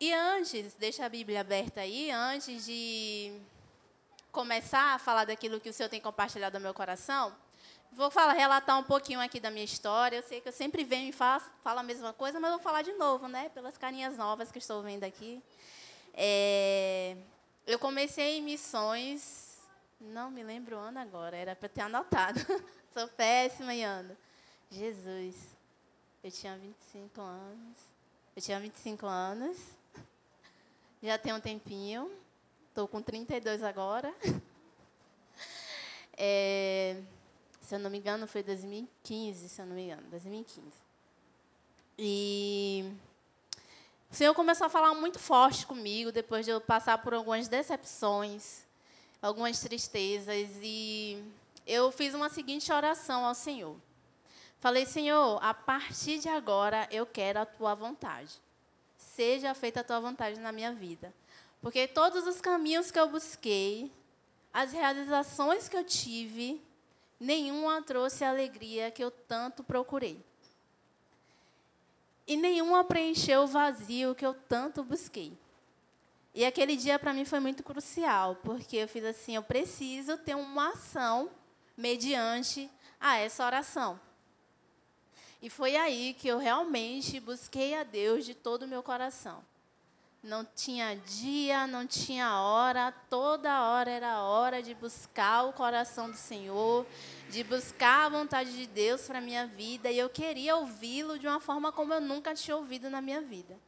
E antes, deixa a Bíblia aberta aí, antes de começar a falar daquilo que o Senhor tem compartilhado no meu coração, vou falar, relatar um pouquinho aqui da minha história. Eu sei que eu sempre venho e faço, falo a mesma coisa, mas vou falar de novo, né? Pelas carinhas novas que estou vendo aqui. É, eu comecei em missões, não me lembro o ano agora, era para ter anotado. Sou péssima em ano. Jesus, eu tinha 25 anos. Eu tinha 25 anos. Já tem um tempinho. Estou com 32 agora. É, se eu não me engano, foi 2015, se eu não me engano, 2015. E o Senhor começou a falar muito forte comigo depois de eu passar por algumas decepções, algumas tristezas. E eu fiz uma seguinte oração ao Senhor. Falei, Senhor, a partir de agora eu quero a tua vontade. Seja feita a tua vontade na minha vida. Porque todos os caminhos que eu busquei, as realizações que eu tive, nenhuma trouxe a alegria que eu tanto procurei. E nenhuma preencheu o vazio que eu tanto busquei. E aquele dia para mim foi muito crucial, porque eu fiz assim: eu preciso ter uma ação mediante a essa oração. E foi aí que eu realmente busquei a Deus de todo o meu coração. Não tinha dia, não tinha hora, toda hora era hora de buscar o coração do Senhor, de buscar a vontade de Deus para a minha vida, e eu queria ouvi-lo de uma forma como eu nunca tinha ouvido na minha vida.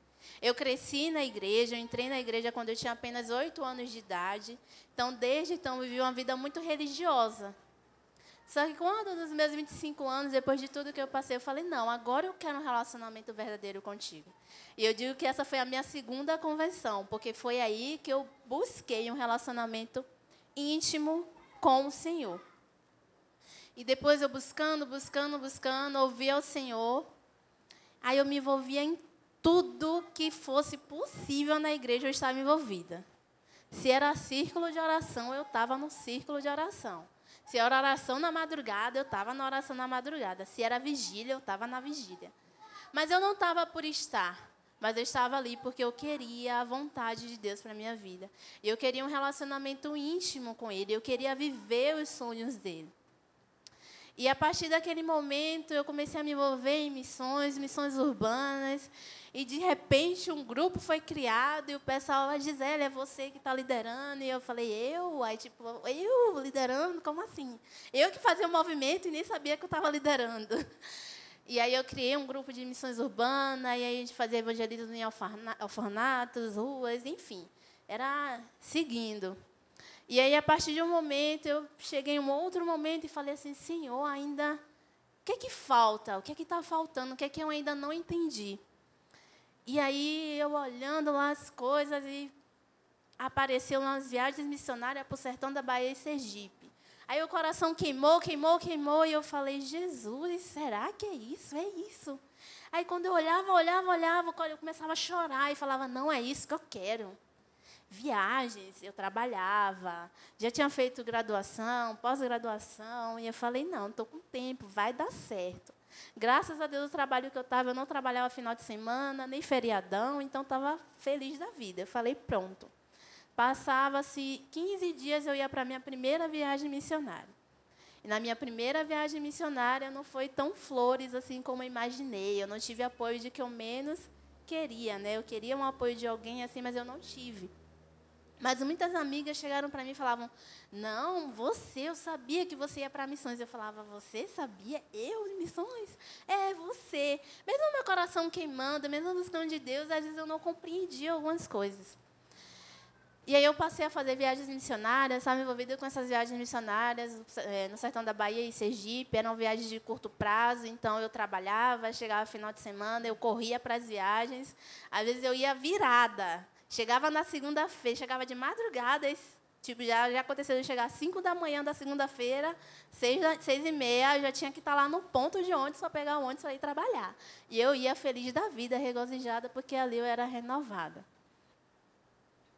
Eu cresci na igreja, eu entrei na igreja quando eu tinha apenas oito anos de idade, então desde então vivi uma vida muito religiosa. Só que quando, nos meus 25 anos, depois de tudo que eu passei, eu falei: não, agora eu quero um relacionamento verdadeiro contigo. E eu digo que essa foi a minha segunda convenção, porque foi aí que eu busquei um relacionamento íntimo com o Senhor. E depois eu buscando, buscando, buscando, ouvia o Senhor. Aí eu me envolvia em tudo que fosse possível na igreja, eu estava envolvida. Se era círculo de oração, eu estava no círculo de oração. Se era oração na madrugada, eu estava na oração na madrugada. Se era vigília, eu estava na vigília. Mas eu não estava por estar, mas eu estava ali porque eu queria a vontade de Deus para minha vida. Eu queria um relacionamento íntimo com Ele, eu queria viver os sonhos dele. E a partir daquele momento, eu comecei a me envolver em missões, missões urbanas. E, de repente, um grupo foi criado e o pessoal, a Gisele, é você que está liderando. E eu falei, eu? Aí, tipo, eu liderando? Como assim? Eu que fazia o movimento e nem sabia que eu estava liderando. E aí eu criei um grupo de missões urbanas, e aí a gente fazia evangelismo em orfanatos, ruas, enfim. Era seguindo. E aí, a partir de um momento, eu cheguei em um outro momento e falei assim, Senhor, ainda... O que é que falta? O que é que está faltando? O que é que eu ainda não entendi? E aí, eu olhando lá as coisas e apareceu umas viagens missionárias para o sertão da Bahia e Sergipe. Aí o coração queimou, queimou, queimou, e eu falei, Jesus, será que é isso? É isso. Aí quando eu olhava, olhava, olhava, eu começava a chorar e falava, não é isso que eu quero viagens, eu trabalhava, já tinha feito graduação, pós-graduação, e eu falei, não, estou com tempo, vai dar certo. Graças a Deus, o trabalho que eu estava, eu não trabalhava final de semana, nem feriadão, então estava feliz da vida. Eu falei, pronto. Passava-se 15 dias, eu ia para a minha primeira viagem missionária. E na minha primeira viagem missionária não foi tão flores assim como eu imaginei. Eu não tive apoio de que eu menos queria, né? Eu queria um apoio de alguém assim, mas eu não tive. Mas muitas amigas chegaram para mim e falavam: Não, você, eu sabia que você ia para missões. Eu falava: Você sabia? Eu missões? É, você. Mesmo meu coração queimando, mesmo buscando de Deus, às vezes eu não compreendia algumas coisas. E aí eu passei a fazer viagens missionárias, estava envolvida com essas viagens missionárias é, no sertão da Bahia e Sergipe. Eram viagens de curto prazo, então eu trabalhava, chegava final de semana, eu corria para as viagens. Às vezes eu ia virada. Chegava na segunda-feira, chegava de madrugada, tipo, já, já aconteceu de chegar às 5 da manhã da segunda-feira, 6, seis e meia, eu já tinha que estar lá no ponto de ônibus para pegar o ônibus para ir trabalhar. E eu ia feliz da vida, regozijada, porque ali eu era renovada.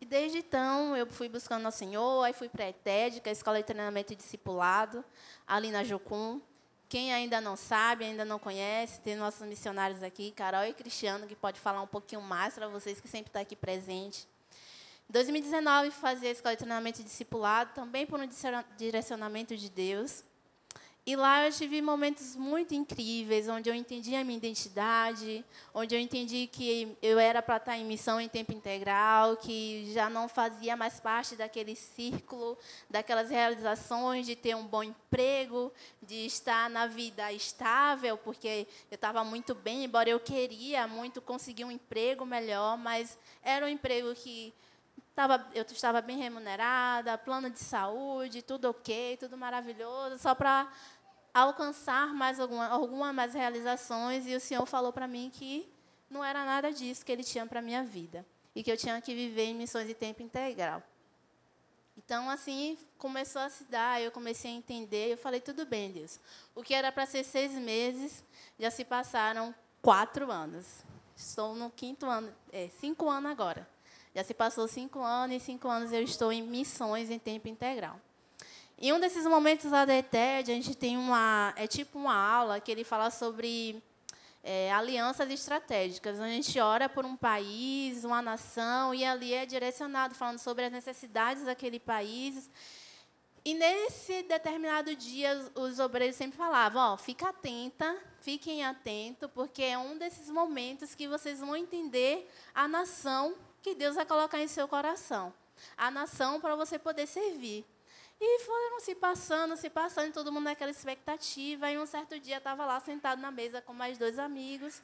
E desde então eu fui buscando ao Senhor, aí fui para a ETED, que é a Escola de Treinamento e Discipulado, ali na Jocum. Quem ainda não sabe, ainda não conhece, tem nossos missionários aqui, Carol e Cristiano, que pode falar um pouquinho mais para vocês que sempre estão tá aqui presente. Em 2019, fazia a escola de treinamento e discipulado, também por um direcionamento de Deus. E lá eu tive momentos muito incríveis, onde eu entendi a minha identidade, onde eu entendi que eu era para estar em missão em tempo integral, que já não fazia mais parte daquele círculo, daquelas realizações de ter um bom emprego, de estar na vida estável, porque eu estava muito bem, embora eu queria muito conseguir um emprego melhor, mas era um emprego que Tava, eu estava bem remunerada, plano de saúde, tudo ok, tudo maravilhoso, só para alcançar mais alguma, alguma mais realizações. E o Senhor falou para mim que não era nada disso que Ele tinha para a minha vida. E que eu tinha que viver em missões de tempo integral. Então, assim, começou a se dar, eu comecei a entender. Eu falei, tudo bem, Deus. O que era para ser seis meses, já se passaram quatro anos. Estou no quinto ano, é, cinco anos agora. Já se passou cinco anos, e cinco anos eu estou em missões em tempo integral. Em um desses momentos lá da ETED, a gente tem uma. É tipo uma aula que ele fala sobre é, alianças estratégicas. A gente ora por um país, uma nação, e ali é direcionado, falando sobre as necessidades daquele país. E nesse determinado dia, os obreiros sempre falavam: ó, fica atenta, fiquem atentos, porque é um desses momentos que vocês vão entender a nação que Deus vai colocar em seu coração. A nação para você poder servir. E foram se passando, se passando, todo mundo naquela expectativa. E um certo dia estava lá sentado na mesa com mais dois amigos.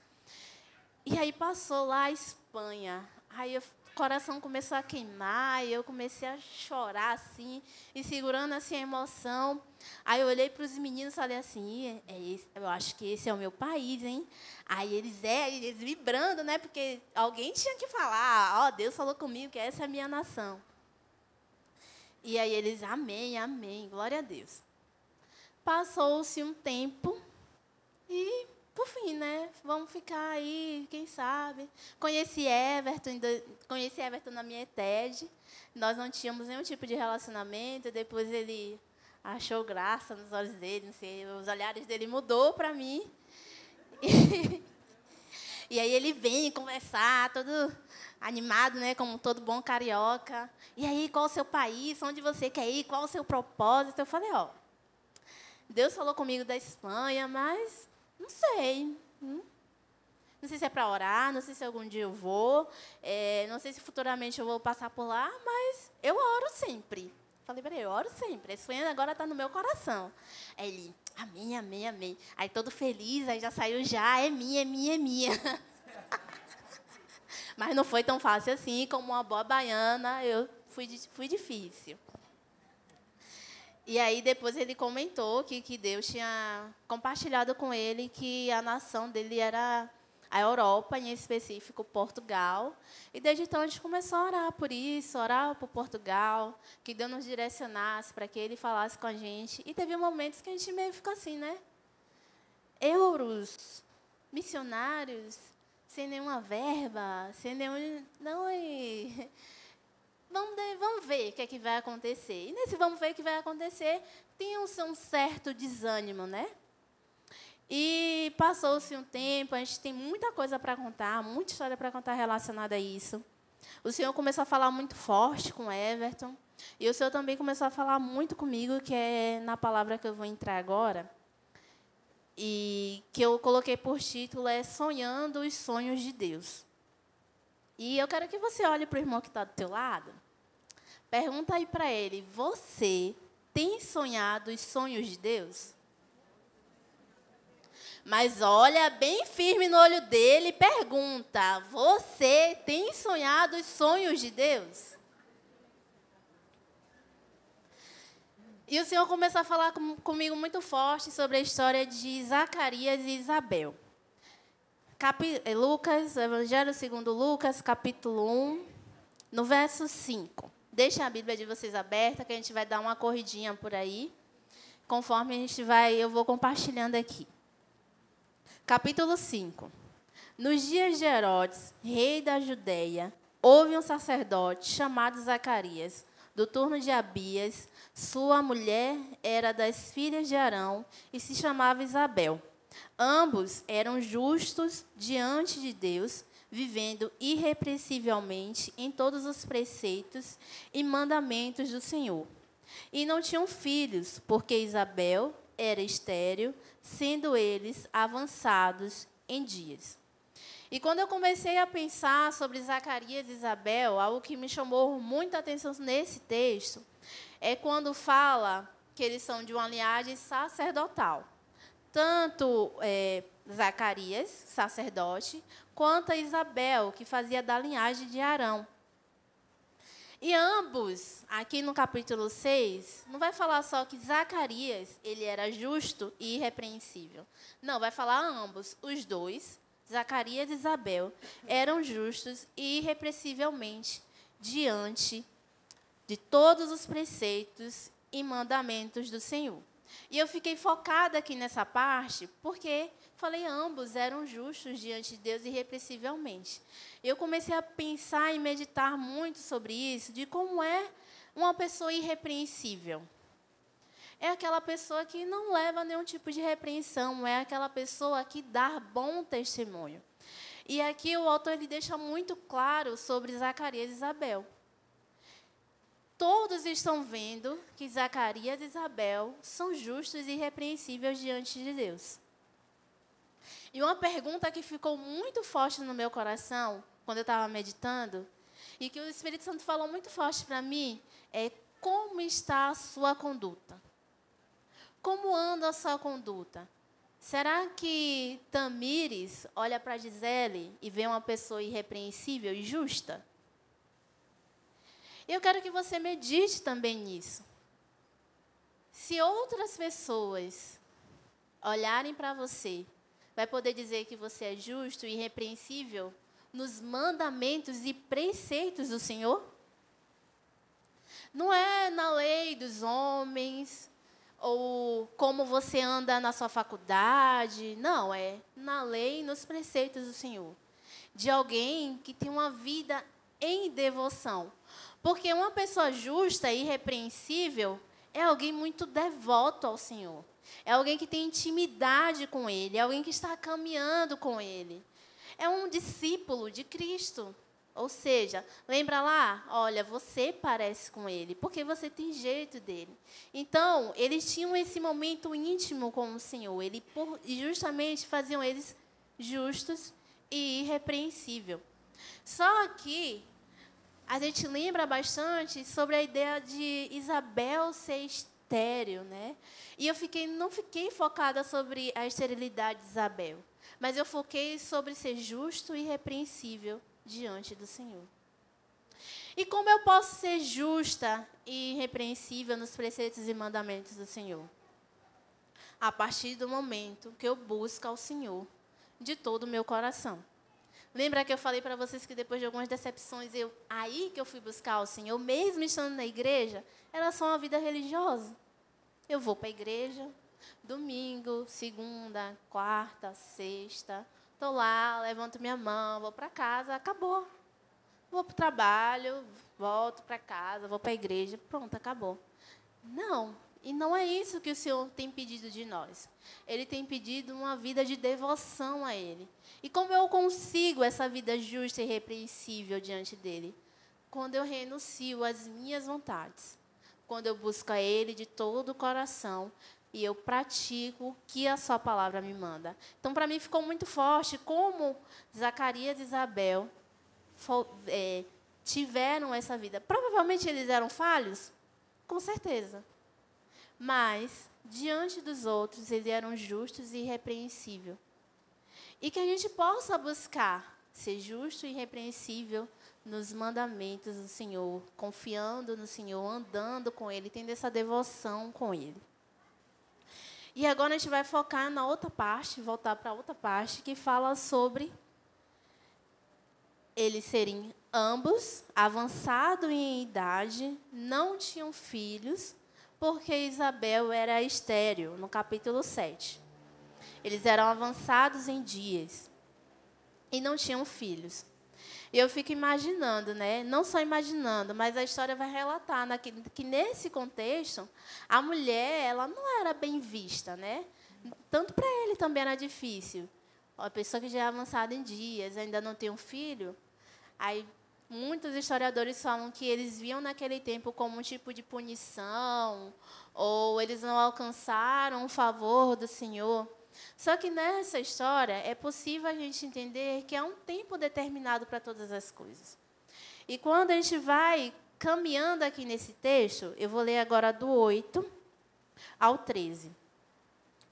E aí passou lá a Espanha. Aí coração começou a queimar, e eu comecei a chorar assim, e segurando assim a emoção. Aí eu olhei para os meninos e falei assim, é esse, eu acho que esse é o meu país, hein? Aí eles, é, eles vibrando, né? Porque alguém tinha que falar, ó, oh, Deus falou comigo que essa é a minha nação. E aí eles, amém, amém, glória a Deus. Passou-se um tempo e, por fim, né? Vamos ficar aí, quem sabe. Conheci Everton, conheci Everton na minha TED. Nós não tínhamos nenhum tipo de relacionamento. Depois ele achou graça nos olhos dele, não sei, os olhares dele mudou para mim. E, e aí ele vem conversar, todo animado, né, como todo bom carioca. E aí, qual o seu país? Onde você quer ir? Qual o seu propósito? Eu falei, ó, Deus falou comigo da Espanha, mas não sei. Hum? Não sei se é para orar, não sei se algum dia eu vou, é, não sei se futuramente eu vou passar por lá, mas eu oro sempre. Falei para ele, eu oro sempre. Esse sonho agora está no meu coração. Aí ele, amém, amém, amém. Aí todo feliz, aí já saiu já, é minha, é minha, é minha. Mas não foi tão fácil assim, como uma boa baiana, eu fui, fui difícil. E aí depois ele comentou que, que Deus tinha compartilhado com ele que a nação dele era a Europa, em específico Portugal. E desde então a gente começou a orar por isso, orar por Portugal, que Deus nos direcionasse para que Ele falasse com a gente. E teve momentos que a gente meio ficou assim, né? Euros, missionários, sem nenhuma verba, sem nenhum. Não, e... vamos, vamos ver o que, é que vai acontecer. E nesse vamos ver o que vai acontecer, tem um, um certo desânimo, né? E passou-se um tempo, a gente tem muita coisa para contar, muita história para contar relacionada a isso. O Senhor começou a falar muito forte com Everton. E o Senhor também começou a falar muito comigo, que é na palavra que eu vou entrar agora. E que eu coloquei por título é Sonhando os Sonhos de Deus. E eu quero que você olhe para o irmão que está do teu lado. Pergunta aí para ele: Você tem sonhado os sonhos de Deus? Mas olha bem firme no olho dele e pergunta: Você tem sonhado os sonhos de Deus? E o Senhor começou a falar com, comigo muito forte sobre a história de Zacarias e Isabel. Capi, eh, Lucas, Evangelho segundo Lucas, capítulo 1, no verso 5. Deixem a Bíblia de vocês aberta, que a gente vai dar uma corridinha por aí. Conforme a gente vai, eu vou compartilhando aqui. Capítulo 5. Nos dias de Herodes, rei da Judéia, houve um sacerdote chamado Zacarias, do turno de Abias. Sua mulher era das filhas de Arão e se chamava Isabel. Ambos eram justos diante de Deus, vivendo irrepreensivelmente em todos os preceitos e mandamentos do Senhor. E não tinham filhos, porque Isabel era estéril, sendo eles avançados em dias. E quando eu comecei a pensar sobre Zacarias e Isabel, algo que me chamou muita atenção nesse texto é quando fala que eles são de uma linhagem sacerdotal. Tanto é, Zacarias, sacerdote, quanto a Isabel, que fazia da linhagem de Arão. E ambos, aqui no capítulo 6, não vai falar só que Zacarias, ele era justo e irrepreensível. Não, vai falar ambos, os dois, Zacarias e Isabel eram justos e irrepressivelmente diante de todos os preceitos e mandamentos do Senhor. E eu fiquei focada aqui nessa parte porque falei ambos eram justos diante de Deus irrepressivelmente. Eu comecei a pensar e meditar muito sobre isso, de como é uma pessoa irrepreensível é aquela pessoa que não leva nenhum tipo de repreensão, é aquela pessoa que dá bom testemunho. E aqui o autor ele deixa muito claro sobre Zacarias e Isabel. Todos estão vendo que Zacarias e Isabel são justos e irrepreensíveis diante de Deus. E uma pergunta que ficou muito forte no meu coração, quando eu estava meditando, e que o Espírito Santo falou muito forte para mim, é como está a sua conduta? Como anda a sua conduta? Será que Tamires olha para Gisele e vê uma pessoa irrepreensível e justa? Eu quero que você medite também nisso. Se outras pessoas olharem para você, vai poder dizer que você é justo e irrepreensível nos mandamentos e preceitos do Senhor? Não é na lei dos homens, ou como você anda na sua faculdade. Não, é na lei e nos preceitos do Senhor. De alguém que tem uma vida em devoção. Porque uma pessoa justa e irrepreensível é alguém muito devoto ao Senhor. É alguém que tem intimidade com Ele, é alguém que está caminhando com Ele. É um discípulo de Cristo. Ou seja, lembra lá? Olha, você parece com ele, porque você tem jeito dele. Então, eles tinham esse momento íntimo com o Senhor. Ele justamente faziam eles justos e irrepreensível. Só que a gente lembra bastante sobre a ideia de Isabel ser estéril, né? E eu fiquei, não fiquei focada sobre a esterilidade de Isabel, mas eu foquei sobre ser justo e irrepreensível diante do Senhor. E como eu posso ser justa e irrepreensível nos preceitos e mandamentos do Senhor? A partir do momento que eu busco ao Senhor de todo o meu coração. Lembra que eu falei para vocês que depois de algumas decepções, eu aí que eu fui buscar o Senhor, mesmo estando na igreja, era só uma vida religiosa. Eu vou para a igreja, domingo, segunda, quarta, sexta, Estou lá, levanto minha mão, vou para casa, acabou. Vou para o trabalho, volto para casa, vou para a igreja, pronto, acabou. Não, e não é isso que o Senhor tem pedido de nós. Ele tem pedido uma vida de devoção a Ele. E como eu consigo essa vida justa e repreensível diante dEle? Quando eu renuncio às minhas vontades. Quando eu busco a Ele de todo o coração, e eu pratico o que a sua palavra me manda. Então, para mim, ficou muito forte como Zacarias e Isabel é, tiveram essa vida. Provavelmente eles eram falhos, com certeza. Mas, diante dos outros, eles eram justos e irrepreensíveis. E que a gente possa buscar ser justo e irrepreensível nos mandamentos do Senhor, confiando no Senhor, andando com Ele, tendo essa devoção com Ele. E agora a gente vai focar na outra parte, voltar para a outra parte, que fala sobre eles serem ambos avançados em idade, não tinham filhos, porque Isabel era estéril, no capítulo 7. Eles eram avançados em dias e não tinham filhos. E eu fico imaginando, né? Não só imaginando, mas a história vai relatar que nesse contexto a mulher ela não era bem vista, né? Tanto para ele também era difícil. A pessoa que já é avançada em dias, ainda não tem um filho, aí muitos historiadores falam que eles viam naquele tempo como um tipo de punição, ou eles não alcançaram o favor do Senhor. Só que nessa história é possível a gente entender que há um tempo determinado para todas as coisas. E quando a gente vai caminhando aqui nesse texto, eu vou ler agora do 8 ao 13.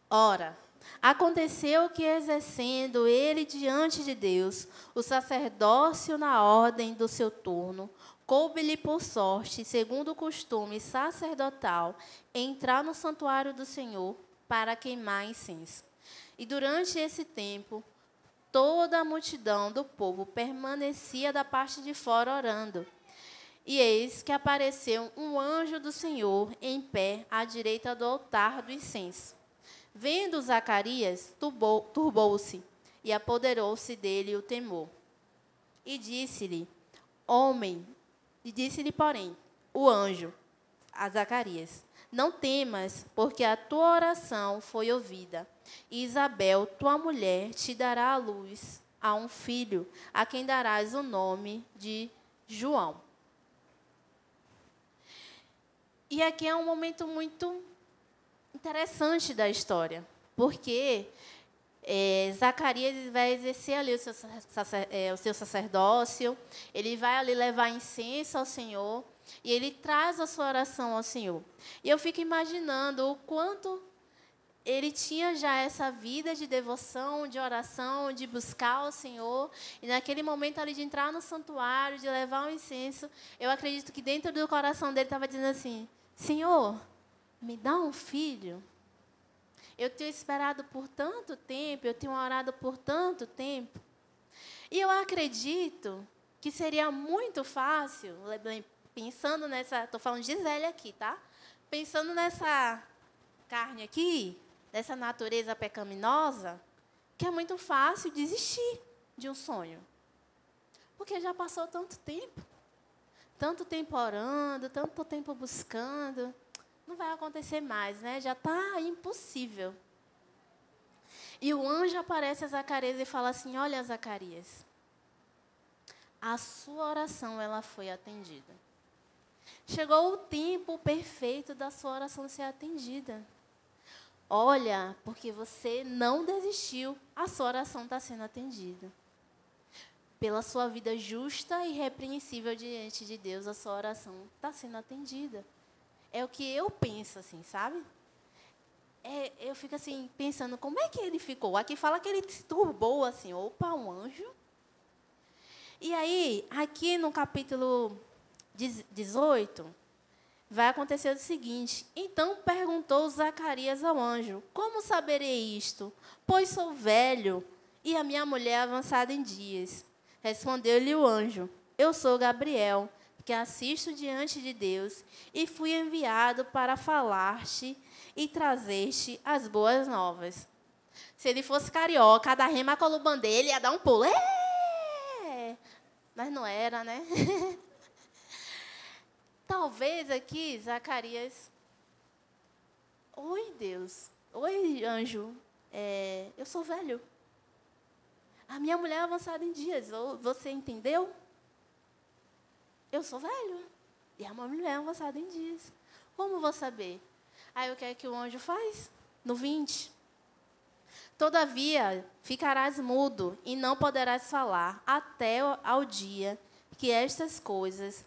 Ora, aconteceu que, exercendo ele diante de Deus o sacerdócio na ordem do seu turno, coube-lhe por sorte, segundo o costume sacerdotal, entrar no santuário do Senhor para queimar incenso. E durante esse tempo, toda a multidão do povo permanecia da parte de fora orando. E eis que apareceu um anjo do Senhor em pé à direita do altar do incenso. Vendo Zacarias, turbou-se e apoderou-se dele o temor. E disse-lhe, homem, e disse-lhe, porém, o anjo a Zacarias: Não temas, porque a tua oração foi ouvida. E Isabel, tua mulher, te dará a luz a um filho, a quem darás o nome de João. E aqui é um momento muito interessante da história, porque é, Zacarias vai exercer ali o seu, é, o seu sacerdócio, ele vai ali levar incenso ao Senhor, e ele traz a sua oração ao Senhor. E eu fico imaginando o quanto ele tinha já essa vida de devoção, de oração, de buscar o Senhor. E naquele momento ali de entrar no santuário, de levar o incenso, eu acredito que dentro do coração dele estava dizendo assim: Senhor, me dá um filho. Eu tenho esperado por tanto tempo, eu tenho orado por tanto tempo. E eu acredito que seria muito fácil, pensando nessa, estou falando de Gisele aqui, tá? Pensando nessa carne aqui, dessa natureza pecaminosa, que é muito fácil desistir de um sonho. Porque já passou tanto tempo. Tanto tempo orando, tanto tempo buscando. Não vai acontecer mais, né? Já está impossível. E o anjo aparece a Zacarias e fala assim: Olha, Zacarias, a sua oração ela foi atendida. Chegou o tempo perfeito da sua oração ser atendida. Olha, porque você não desistiu, a sua oração está sendo atendida. Pela sua vida justa e repreensível diante de Deus, a sua oração está sendo atendida. É o que eu penso, assim, sabe? É, eu fico assim, pensando, como é que ele ficou? Aqui fala que ele se turbou, assim, opa, um anjo. E aí, aqui no capítulo 18, vai acontecer o seguinte: Então perguntou Zacarias ao anjo: Como saberei isto? Pois sou velho e a minha mulher avançada em dias. Respondeu-lhe o anjo: Eu sou Gabriel, que assisto diante de Deus, e fui enviado para falar-te e trazer-te as boas novas. Se ele fosse carioca, da rema colubandê, ele ia dar um pulo. É! Mas não era, né? Talvez aqui Zacarias. Oi, Deus. Oi, anjo. É, eu sou velho. A minha mulher é avançada em dias. Você entendeu? Eu sou velho. E a minha mulher é avançada em dias. Como vou saber? Aí o que é que o anjo faz? No 20. Todavia, ficarás mudo e não poderás falar até ao dia que estas coisas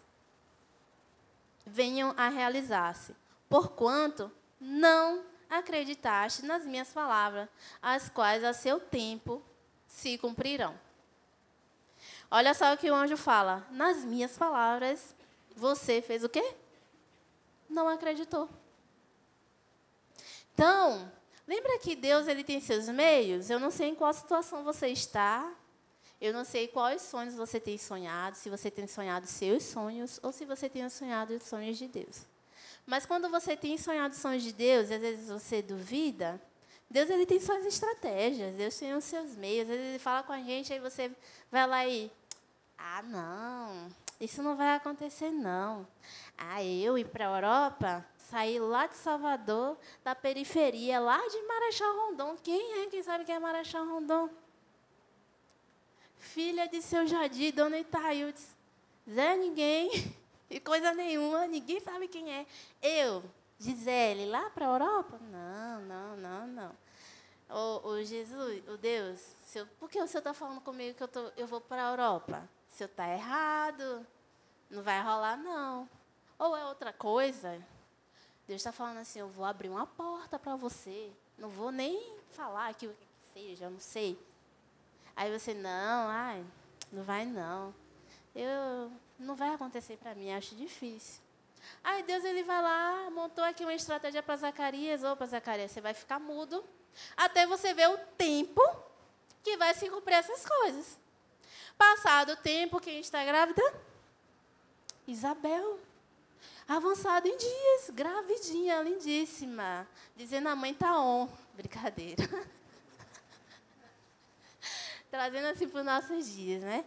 venham a realizar-se, porquanto não acreditaste nas minhas palavras, as quais a seu tempo se cumprirão. Olha só o que o anjo fala: nas minhas palavras, você fez o quê? Não acreditou. Então, lembra que Deus ele tem seus meios? Eu não sei em qual situação você está, eu não sei quais sonhos você tem sonhado, se você tem sonhado seus sonhos ou se você tem sonhado os sonhos de Deus. Mas quando você tem sonhado sonhos de Deus, às vezes você duvida, Deus ele tem suas estratégias, Deus tem os seus meios, às vezes ele fala com a gente, aí você vai lá e Ah, não, isso não vai acontecer, não. Ah, eu ir para a Europa, sair lá de Salvador, da periferia, lá de Marechal Rondon. Quem é que sabe quem é Marechal Rondon? Filha de seu Jardim, dona Itaildes. Zé ninguém, e coisa nenhuma, ninguém sabe quem é. Eu, Gisele, lá para a Europa? Não, não, não, não. Ô, ô Jesus, o Deus, eu, por que o senhor está falando comigo que eu, tô, eu vou para a Europa? O senhor está errado, não vai rolar, não. Ou é outra coisa? Deus está falando assim, eu vou abrir uma porta para você. Não vou nem falar aqui o que seja, eu não sei. Aí você, não, ai, não vai não. Eu, não vai acontecer para mim, acho difícil. Aí Deus ele vai lá, montou aqui uma estratégia para Zacarias. Opa, Zacarias, você vai ficar mudo até você ver o tempo que vai se cumprir essas coisas. Passado o tempo, quem está grávida? Isabel. Avançado em dias, gravidinha, lindíssima. Dizendo a mãe tá on. Brincadeira. Trazendo assim para os nossos dias, né?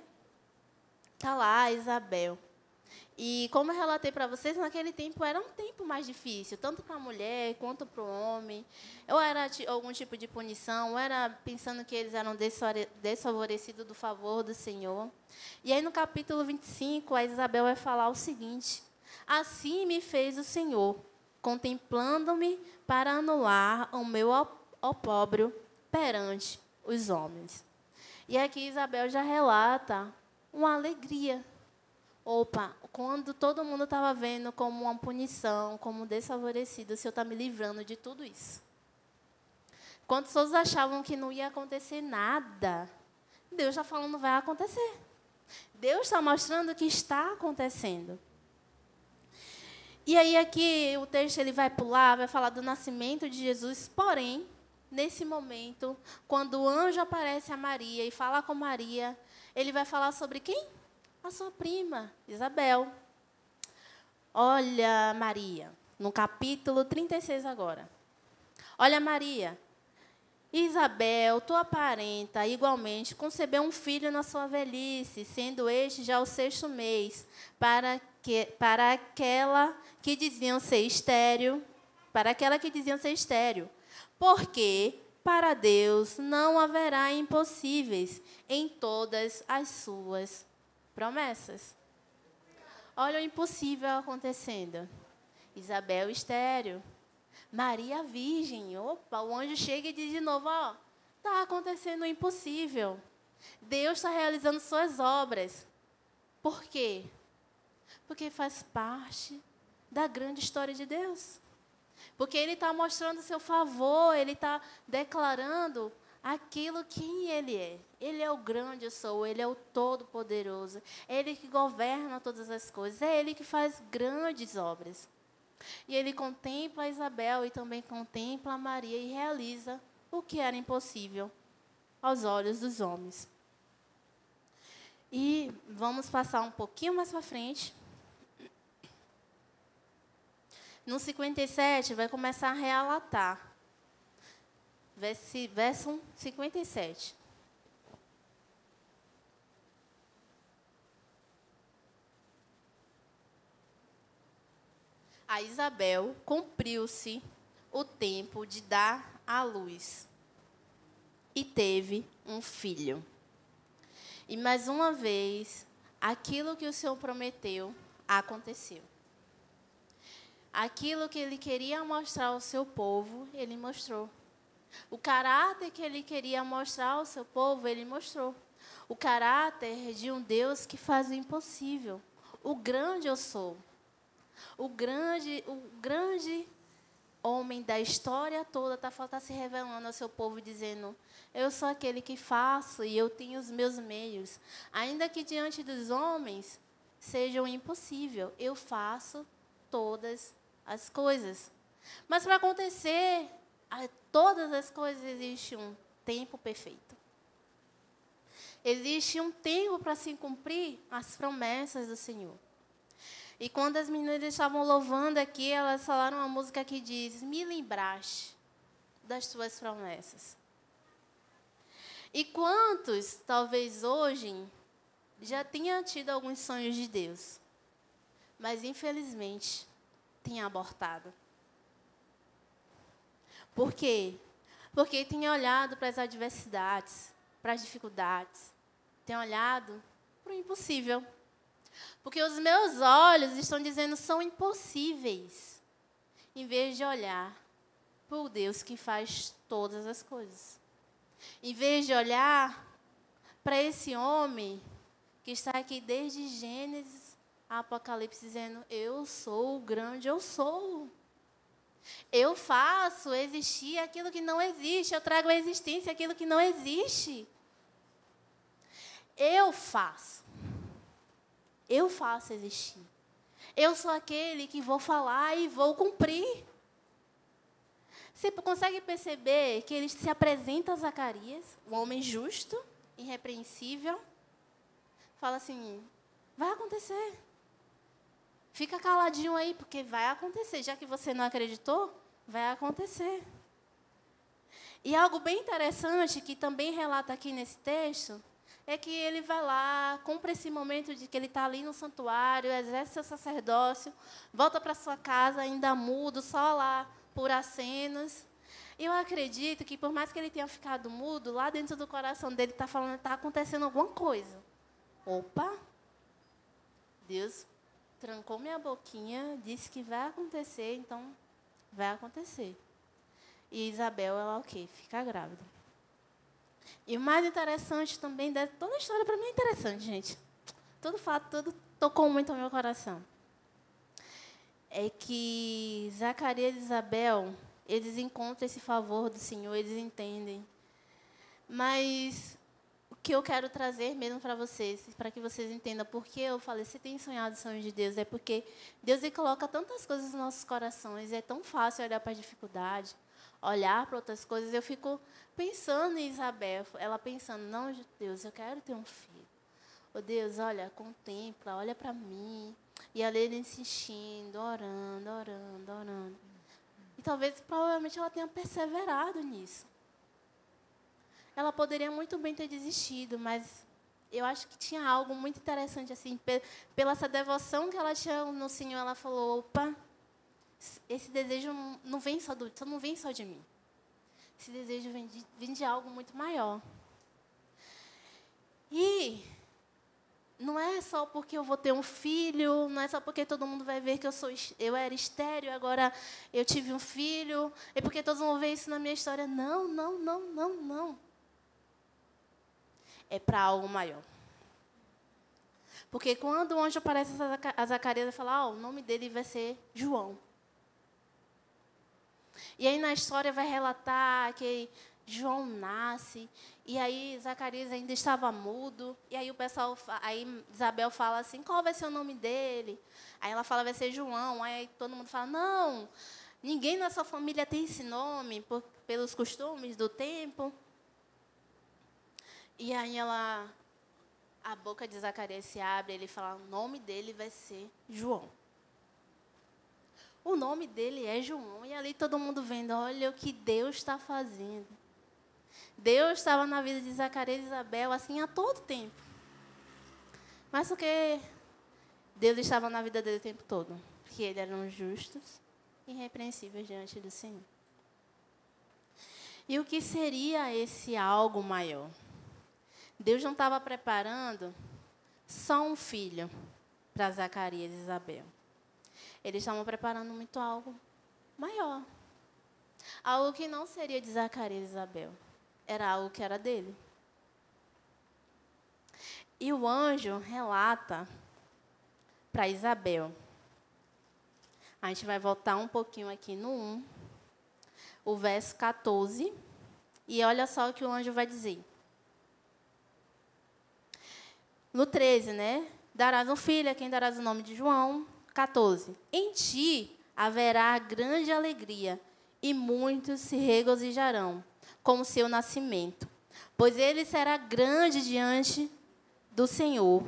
Tá lá, Isabel. E como eu relatei para vocês, naquele tempo era um tempo mais difícil, tanto para a mulher quanto para o homem. Ou era algum tipo de punição, ou era pensando que eles eram desfavorecidos do favor do Senhor. E aí no capítulo 25, a Isabel vai falar o seguinte: Assim me fez o Senhor, contemplando-me para anular o meu opróbrio perante os homens. E aqui Isabel já relata uma alegria opa, quando todo mundo estava vendo como uma punição, como desfavorecido, o Senhor está me livrando de tudo isso. Quando todos achavam que não ia acontecer nada, Deus está falando vai acontecer. Deus está mostrando que está acontecendo. E aí aqui o texto ele vai pular, vai falar do nascimento de Jesus, porém, nesse momento, quando o anjo aparece a Maria e fala com Maria, ele vai falar sobre quem? A sua prima, Isabel. Olha, Maria, no capítulo 36 agora. Olha, Maria, Isabel, tua parenta, igualmente, concebeu um filho na sua velhice, sendo este já o sexto mês, para, que, para aquela que diziam ser estéreo, para aquela que diziam ser estéreo. Porque para Deus não haverá impossíveis em todas as suas promessas. Olha o impossível acontecendo. Isabel estéreo. Maria virgem. Opa, o anjo chega e diz de novo, ó, está acontecendo o impossível. Deus está realizando suas obras. Por quê? Porque faz parte da grande história de Deus. Porque Ele está mostrando seu favor, Ele está declarando aquilo quem Ele é. Ele é o grande eu sou, Ele é o todo-poderoso, Ele que governa todas as coisas, é Ele que faz grandes obras. E Ele contempla Isabel e também contempla Maria e realiza o que era impossível aos olhos dos homens. E vamos passar um pouquinho mais para frente. No 57, vai começar a relatar verso 57. A Isabel cumpriu-se o tempo de dar à luz e teve um filho. E mais uma vez, aquilo que o Senhor prometeu aconteceu. Aquilo que ele queria mostrar ao seu povo, ele mostrou. O caráter que ele queria mostrar ao seu povo, ele mostrou. O caráter de um Deus que faz o impossível. O grande eu sou. O grande, o grande homem da história toda está tá se revelando ao seu povo, dizendo: Eu sou aquele que faço e eu tenho os meus meios. Ainda que diante dos homens seja um impossível, eu faço todas as coisas. Mas para acontecer todas as coisas existe um tempo perfeito. Existe um tempo para se cumprir as promessas do Senhor. E quando as meninas estavam louvando aqui, elas falaram uma música que diz: Me lembraste das tuas promessas. E quantos, talvez hoje, já tinha tido alguns sonhos de Deus, mas infelizmente tinha abortado. Por quê? Porque tinha olhado para as adversidades, para as dificuldades, tem olhado para o impossível. Porque os meus olhos estão dizendo são impossíveis, em vez de olhar para o Deus que faz todas as coisas. Em vez de olhar para esse homem que está aqui desde Gênesis a Apocalipse dizendo: Eu sou o grande, eu sou. Eu faço existir aquilo que não existe, eu trago à existência aquilo que não existe. Eu faço. Eu faço existir. Eu sou aquele que vou falar e vou cumprir. Você consegue perceber que ele se apresenta a Zacarias, um homem justo, irrepreensível, fala assim: vai acontecer. Fica caladinho aí, porque vai acontecer. Já que você não acreditou, vai acontecer. E algo bem interessante que também relata aqui nesse texto é que ele vai lá, cumpre esse momento de que ele está ali no santuário, exerce seu sacerdócio, volta para sua casa ainda mudo, só lá por acenos. Eu acredito que por mais que ele tenha ficado mudo, lá dentro do coração dele está falando, está acontecendo alguma coisa. Opa! Deus trancou minha boquinha, disse que vai acontecer, então vai acontecer. E Isabel, ela o? Fica grávida. E o mais interessante também, de, toda a história para mim é interessante, gente. Todo fato, tudo tocou muito ao meu coração. É que Zacarias e Isabel, eles encontram esse favor do Senhor, eles entendem. Mas que eu quero trazer mesmo para vocês, para que vocês entendam por que eu falei, se tem sonhado sonhos de Deus, é porque Deus ele coloca tantas coisas nos nossos corações, é tão fácil olhar para a dificuldade, olhar para outras coisas. Eu fico pensando em Isabel, ela pensando, não, Deus, eu quero ter um filho. Oh, Deus, olha, contempla, olha para mim. E ela ele insistindo, orando, orando, orando. E talvez, provavelmente, ela tenha perseverado nisso ela poderia muito bem ter desistido, mas eu acho que tinha algo muito interessante assim, pela essa devoção que ela tinha no Senhor, ela falou: "Opa, esse desejo não vem só do, não vem só de mim. Esse desejo vem de, vem de algo muito maior." E não é só porque eu vou ter um filho, não é só porque todo mundo vai ver que eu sou eu era estéreo, agora eu tive um filho, é porque todos vão ver isso na minha história. Não, não, não, não, não é para algo maior. Porque quando o anjo aparece a Zacarias, ele fala, oh, o nome dele vai ser João. E aí na história vai relatar que João nasce, e aí Zacarias ainda estava mudo, e aí o pessoal, aí Isabel fala assim, qual vai ser o nome dele? Aí ela fala, vai ser João, aí todo mundo fala, não, ninguém na sua família tem esse nome, por, pelos costumes do tempo. E aí ela, a boca de Zacarias se abre, ele fala, o nome dele vai ser João. O nome dele é João. E ali todo mundo vendo, olha o que Deus está fazendo. Deus estava na vida de Zacarias e Isabel assim a todo tempo. Mas porque Deus estava na vida dele o tempo todo. Porque eles eram justos e irrepreensíveis diante do Senhor. E o que seria esse algo maior? Deus não estava preparando só um filho para Zacarias e Isabel. Eles estavam preparando muito algo maior. Algo que não seria de Zacarias e Isabel. Era algo que era dele. E o anjo relata para Isabel. A gente vai voltar um pouquinho aqui no 1, o verso 14. E olha só o que o anjo vai dizer. No 13, né? Darás um filho, a quem darás o nome de João. 14. Em ti haverá grande alegria, e muitos se regozijarão com o seu nascimento, pois ele será grande diante do Senhor.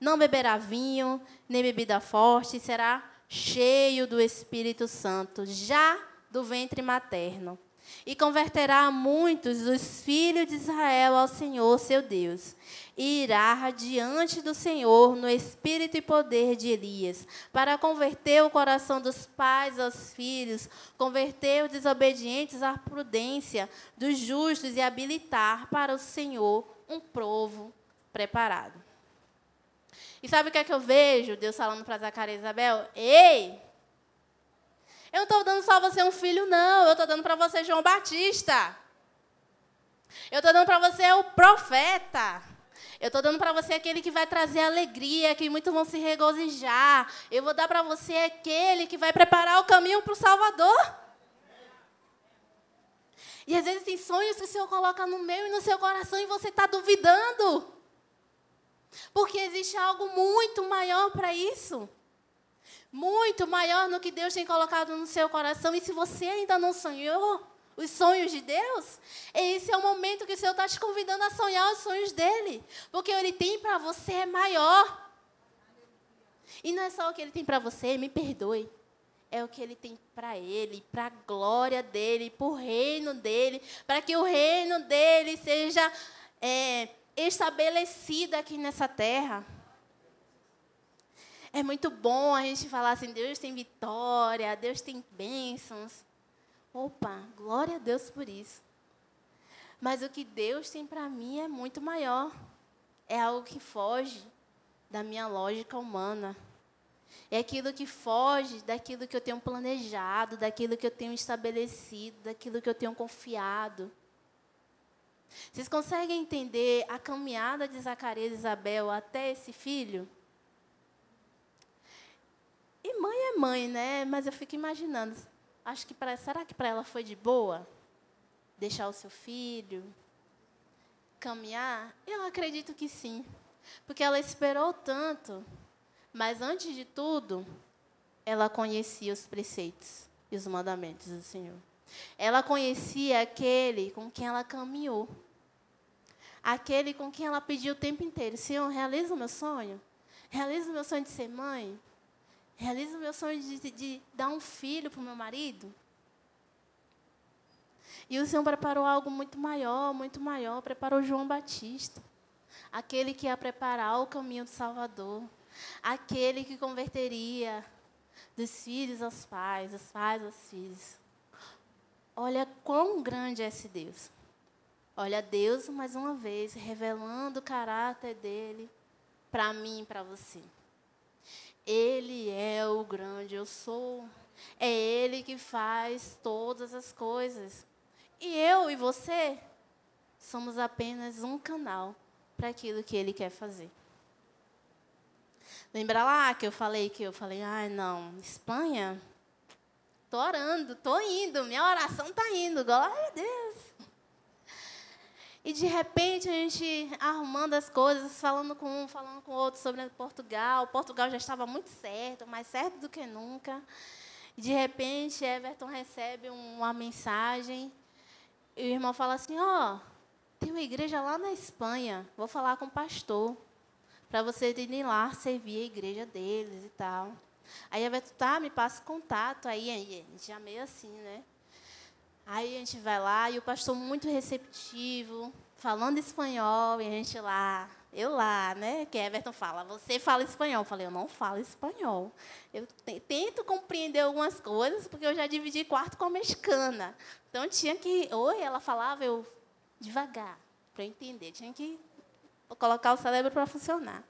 Não beberá vinho, nem bebida forte, será cheio do Espírito Santo, já do ventre materno. E converterá muitos dos filhos de Israel ao Senhor, seu Deus. E irá diante do Senhor no espírito e poder de Elias, para converter o coração dos pais aos filhos, converter os desobedientes à prudência dos justos e habilitar para o Senhor um provo preparado. E sabe o que é que eu vejo Deus falando para Zacarias e Isabel? Ei! Eu não estou dando só você um filho, não. Eu estou dando para você João Batista. Eu estou dando para você o profeta. Eu estou dando para você aquele que vai trazer alegria, que muitos vão se regozijar. Eu vou dar para você aquele que vai preparar o caminho para o Salvador. E às vezes tem sonhos que o Senhor coloca no meu e no seu coração e você está duvidando. Porque existe algo muito maior para isso. Muito maior no que Deus tem colocado no seu coração. E se você ainda não sonhou os sonhos de Deus, esse é o momento que o Senhor está te convidando a sonhar os sonhos dele. Porque Ele tem para você é maior. E não é só o que Ele tem para você, me perdoe. É o que Ele tem para Ele, para a glória dEle, para o reino dEle, para que o reino dEle seja é, estabelecido aqui nessa terra. É muito bom a gente falar assim: Deus tem vitória, Deus tem bênçãos. Opa, glória a Deus por isso. Mas o que Deus tem para mim é muito maior. É algo que foge da minha lógica humana. É aquilo que foge daquilo que eu tenho planejado, daquilo que eu tenho estabelecido, daquilo que eu tenho confiado. Vocês conseguem entender a caminhada de Zacarias e Isabel até esse filho? E mãe é mãe, né? Mas eu fico imaginando, acho que para será que para ela foi de boa deixar o seu filho caminhar? Eu acredito que sim, porque ela esperou tanto. Mas antes de tudo, ela conhecia os preceitos e os mandamentos do Senhor. Ela conhecia aquele com quem ela caminhou. Aquele com quem ela pediu o tempo inteiro: Senhor, realiza o meu sonho. Realiza o meu sonho de ser mãe. Realiza o meu sonho de, de, de dar um filho para o meu marido. E o Senhor preparou algo muito maior, muito maior. Preparou João Batista. Aquele que ia preparar o caminho do Salvador. Aquele que converteria dos filhos aos pais, dos pais aos filhos. Olha quão grande é esse Deus. Olha Deus mais uma vez revelando o caráter dele para mim e para você. Ele é o grande eu sou. É ele que faz todas as coisas. E eu e você somos apenas um canal para aquilo que ele quer fazer. Lembra lá que eu falei que eu falei, ai não, Espanha? Tô orando, tô indo, minha oração tá indo, glória a Deus. E de repente a gente arrumando as coisas, falando com um, falando com o outro sobre Portugal. Portugal já estava muito certo, mais certo do que nunca. De repente Everton recebe uma mensagem e o irmão fala assim: Ó, oh, tem uma igreja lá na Espanha, vou falar com o pastor, para você ir lá servir a igreja deles e tal. Aí Beto, tá, me passa contato. Aí, aí já meio assim, né? Aí a gente vai lá e o pastor muito receptivo, falando espanhol, e a gente lá, eu lá, né? Que Everton fala, você fala espanhol. Eu falei, eu não falo espanhol. Eu tento compreender algumas coisas, porque eu já dividi quarto com a mexicana. Então tinha que. Oi, ela falava, eu devagar, para entender. Tinha que colocar o cérebro para funcionar.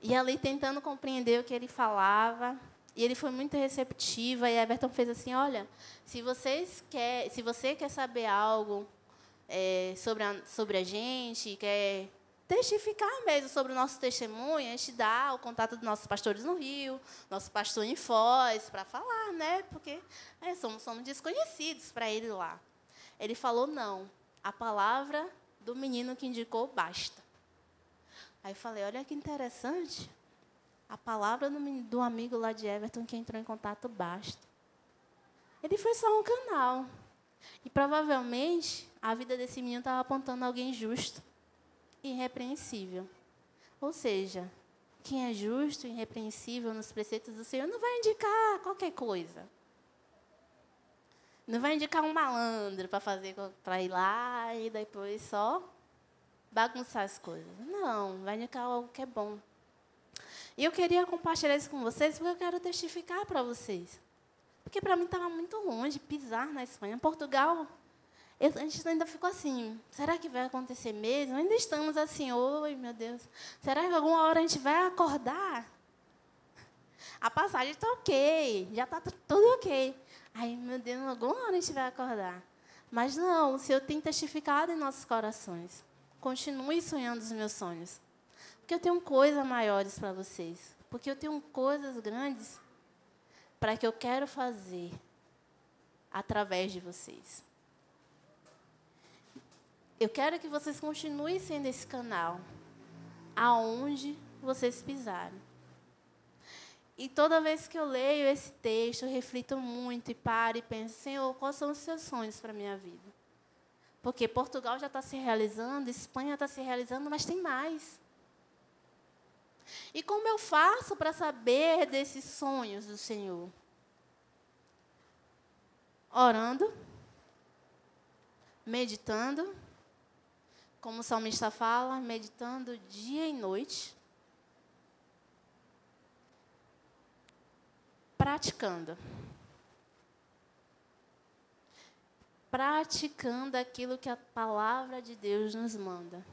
E ali tentando compreender o que ele falava. E ele foi muito receptivo. E Everton fez assim: olha, se vocês quer, se você quer saber algo é, sobre, a, sobre a gente, quer testificar mesmo sobre o nosso testemunho, a gente dá o contato dos nossos pastores no Rio, nosso pastor em Foz, para falar, né? Porque é, somos, somos desconhecidos para ele lá. Ele falou: não, a palavra do menino que indicou basta. Aí eu falei, olha que interessante. A palavra do, amigo lá de Everton que entrou em contato basta. Ele foi só um canal. E provavelmente a vida desse menino estava apontando alguém justo e irrepreensível. Ou seja, quem é justo e irrepreensível nos preceitos do Senhor não vai indicar qualquer coisa. Não vai indicar um malandro para fazer para ir lá e depois só bagunçar as coisas. Não, vai indicar algo que é bom. E eu queria compartilhar isso com vocês porque eu quero testificar para vocês. Porque para mim estava muito longe pisar na Espanha. Portugal, eu, a gente ainda ficou assim: será que vai acontecer mesmo? Ainda estamos assim, oi meu Deus. Será que alguma hora a gente vai acordar? A passagem está ok, já está tudo ok. Ai, meu Deus, alguma hora a gente vai acordar. Mas não, o Senhor tem testificado em nossos corações. Continue sonhando os meus sonhos. Porque eu tenho coisas maiores para vocês. Porque eu tenho coisas grandes para que eu quero fazer através de vocês. Eu quero que vocês continuem sendo esse canal aonde vocês pisarem. E toda vez que eu leio esse texto, eu reflito muito e paro e penso, Senhor, quais são os seus sonhos para a minha vida? Porque Portugal já está se realizando, Espanha está se realizando, mas tem mais. E como eu faço para saber desses sonhos do Senhor? Orando, meditando, como o salmista fala, meditando dia e noite praticando. Praticando aquilo que a palavra de Deus nos manda.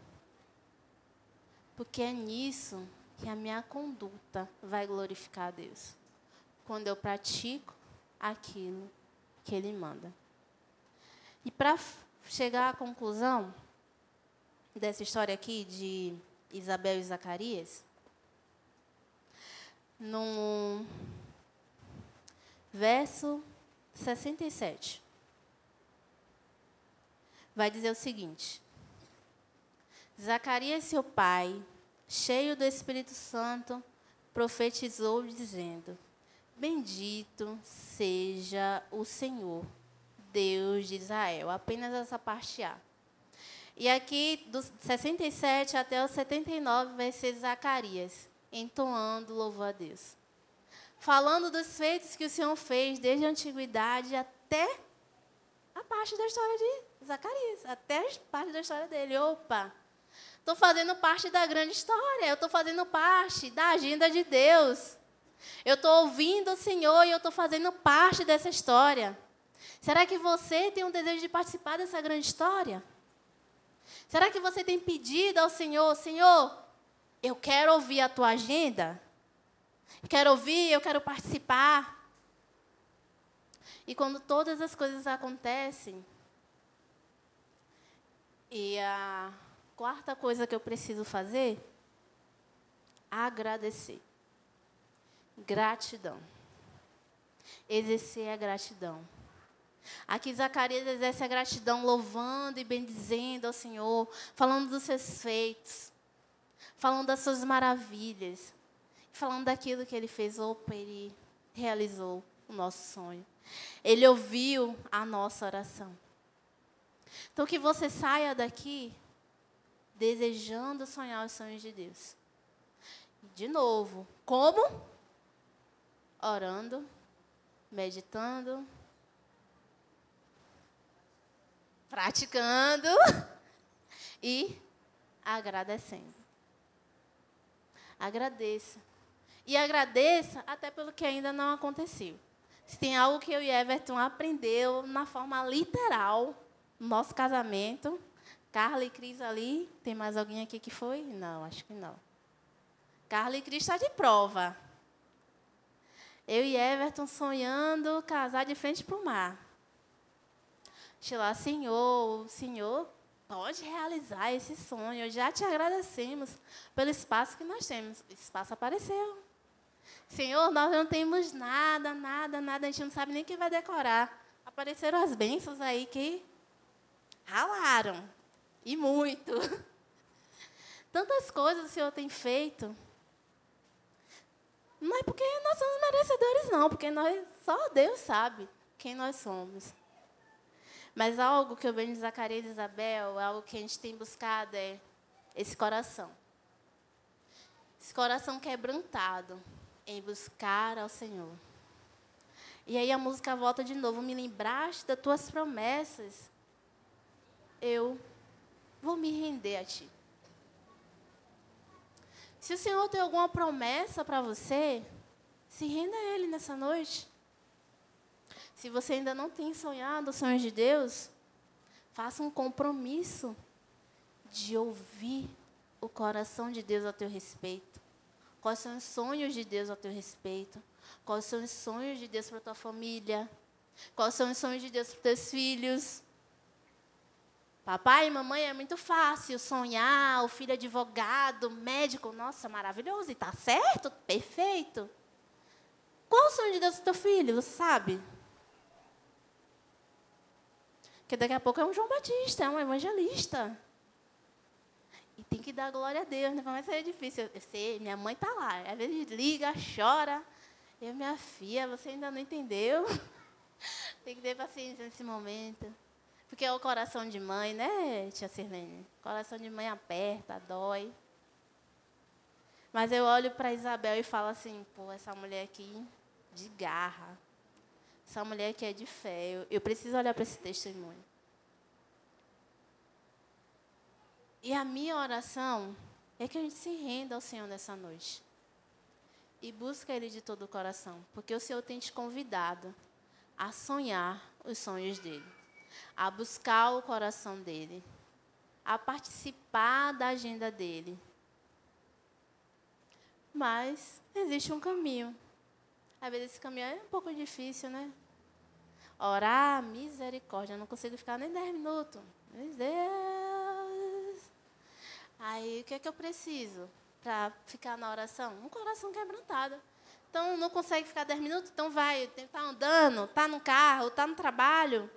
Porque é nisso que a minha conduta vai glorificar a Deus. Quando eu pratico aquilo que Ele manda. E para chegar à conclusão dessa história aqui de Isabel e Zacarias, no verso 67. Vai dizer o seguinte: Zacarias, seu pai, cheio do Espírito Santo, profetizou, dizendo: Bendito seja o Senhor, Deus de Israel. Apenas essa parte A. E aqui, do 67 até o 79, vai ser Zacarias, entoando louvor a Deus falando dos feitos que o Senhor fez desde a antiguidade até a parte da história de Zacarias, até a parte da história dele. Opa! Estou fazendo parte da grande história, eu estou fazendo parte da agenda de Deus. Eu estou ouvindo o Senhor e eu estou fazendo parte dessa história. Será que você tem um desejo de participar dessa grande história? Será que você tem pedido ao Senhor, Senhor, eu quero ouvir a tua agenda? quero ouvir, eu quero participar. E quando todas as coisas acontecem, e a quarta coisa que eu preciso fazer, agradecer. Gratidão. Exercer a gratidão. Aqui Zacarias exerce a gratidão, louvando e bendizendo ao Senhor, falando dos seus feitos, falando das suas maravilhas falando daquilo que ele fez, opa, ele realizou o nosso sonho. Ele ouviu a nossa oração. Então, que você saia daqui desejando sonhar os sonhos de Deus. De novo, como? Orando, meditando, praticando e agradecendo. Agradeça. E agradeça até pelo que ainda não aconteceu. Se tem algo que eu e Everton aprendeu na forma literal no nosso casamento, Carla e Cris ali, tem mais alguém aqui que foi? Não, acho que não. Carla e Cris está de prova. Eu e Everton sonhando casar de frente para o mar. lá, Senhor, Senhor pode realizar esse sonho. Já te agradecemos pelo espaço que nós temos. O espaço apareceu. Senhor, nós não temos nada, nada, nada, a gente não sabe nem quem vai decorar. Apareceram as bênçãos aí que ralaram. E muito. Tantas coisas o Senhor tem feito. Não é porque nós somos merecedores, não, porque nós, só Deus sabe quem nós somos. Mas algo que eu vejo em Zacarias e Isabel, algo que a gente tem buscado é esse coração. Esse coração quebrantado em buscar ao Senhor. E aí a música volta de novo. Me lembraste das tuas promessas. Eu vou me render a ti. Se o Senhor tem alguma promessa para você, se renda a Ele nessa noite. Se você ainda não tem sonhado os sonhos de Deus, faça um compromisso de ouvir o coração de Deus a teu respeito. Quais são os sonhos de Deus a teu respeito? Quais são os sonhos de Deus para tua família? Quais são os sonhos de Deus para teus filhos? Papai e mamãe é muito fácil sonhar, o filho advogado, médico, nossa, maravilhoso, e tá certo, perfeito. Qual o sonho de Deus do teu filho, você sabe? Que daqui a pouco é um João Batista, é um evangelista. E tem que dar glória a Deus, né? Mas é difícil. Eu sei, minha mãe está lá. Às vezes liga, chora. Eu, minha filha, você ainda não entendeu? tem que ter paciência nesse momento. Porque é o coração de mãe, né, tia Sirlene? Coração de mãe aperta, dói. Mas eu olho para Isabel e falo assim, pô, essa mulher aqui de garra. Essa mulher aqui é de fé. Eu, eu preciso olhar para esse testemunho. E a minha oração é que a gente se renda ao Senhor nessa noite. E busca Ele de todo o coração. Porque o Senhor tem te convidado a sonhar os sonhos dele a buscar o coração dele, a participar da agenda dele. Mas existe um caminho. Às vezes esse caminho é um pouco difícil, né? Orar, misericórdia, não consigo ficar nem 10 minutos. Meu Deus! Aí o que é que eu preciso para ficar na oração? Um coração quebrantado. Então não consegue ficar 10 minutos? Então vai, está andando, está no carro, está no trabalho.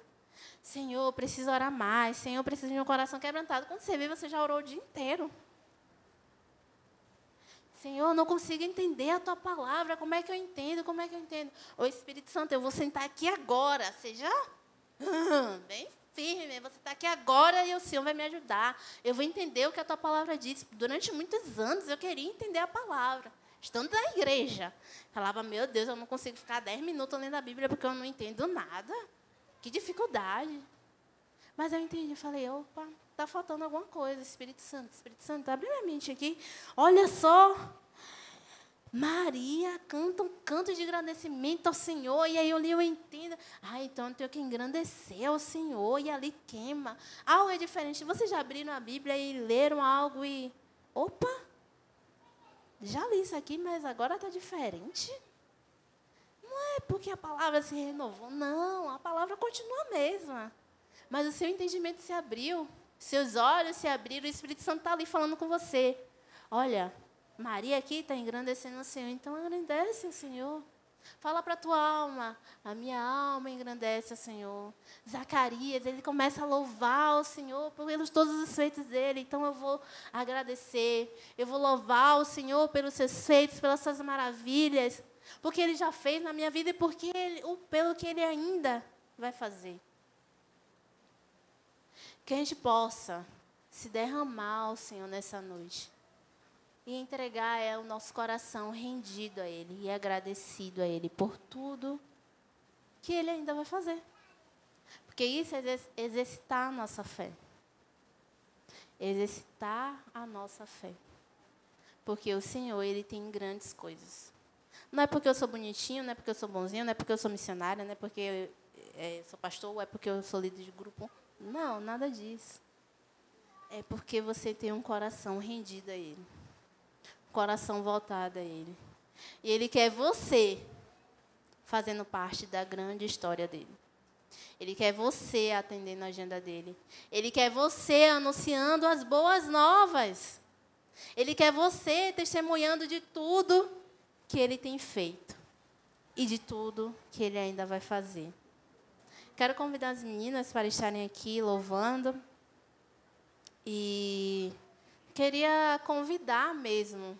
Senhor, preciso orar mais. Senhor, preciso de um coração quebrantado. Quando você vê, você já orou o dia inteiro. Senhor, não consigo entender a tua palavra. Como é que eu entendo? Como é que eu entendo? Ô Espírito Santo, eu vou sentar aqui agora. Seja bem firme. Você está aqui agora e o Senhor vai me ajudar. Eu vou entender o que a tua palavra diz. Durante muitos anos eu queria entender a palavra. Estando na igreja. Falava, meu Deus, eu não consigo ficar dez minutos lendo a Bíblia porque eu não entendo nada. Que dificuldade. Mas eu entendi, falei, opa, está faltando alguma coisa, Espírito Santo. Espírito Santo, abre minha mente aqui. Olha só. Maria canta um canto de agradecimento ao Senhor. E aí eu li, eu entendo. Ah, então eu tenho que engrandecer ao Senhor. E ali queima. Algo é diferente. Vocês já abriram a Bíblia e leram algo e. Opa! Já li isso aqui, mas agora está diferente. Não é porque a palavra se renovou. Não, a palavra continua a mesma. Mas o seu entendimento se abriu, seus olhos se abriram, o Espírito Santo está ali falando com você. Olha, Maria aqui está engrandecendo o Senhor, então engrandece o Senhor. Fala para a tua alma, a minha alma engrandece o Senhor. Zacarias, ele começa a louvar o Senhor pelos todos os feitos dele. Então eu vou agradecer, eu vou louvar o Senhor pelos seus feitos, pelas suas maravilhas porque Ele já fez na minha vida e porque ele, pelo que Ele ainda vai fazer. Que a gente possa se derramar ao Senhor nessa noite e entregar é, o nosso coração rendido a Ele e agradecido a Ele por tudo que Ele ainda vai fazer. Porque isso é exercitar a nossa fé. Exercitar a nossa fé. Porque o Senhor, Ele tem grandes coisas. Não é porque eu sou bonitinho, não é porque eu sou bonzinho, não é porque eu sou missionária, não é porque eu é, sou pastor, ou é porque eu sou líder de grupo. Não, nada disso. É porque você tem um coração rendido a Ele. Um coração voltado a Ele. E Ele quer você fazendo parte da grande história dele. Ele quer você atendendo a agenda dele. Ele quer você anunciando as boas novas. Ele quer você testemunhando de tudo que ele tem feito e de tudo que ele ainda vai fazer. Quero convidar as meninas para estarem aqui louvando e queria convidar mesmo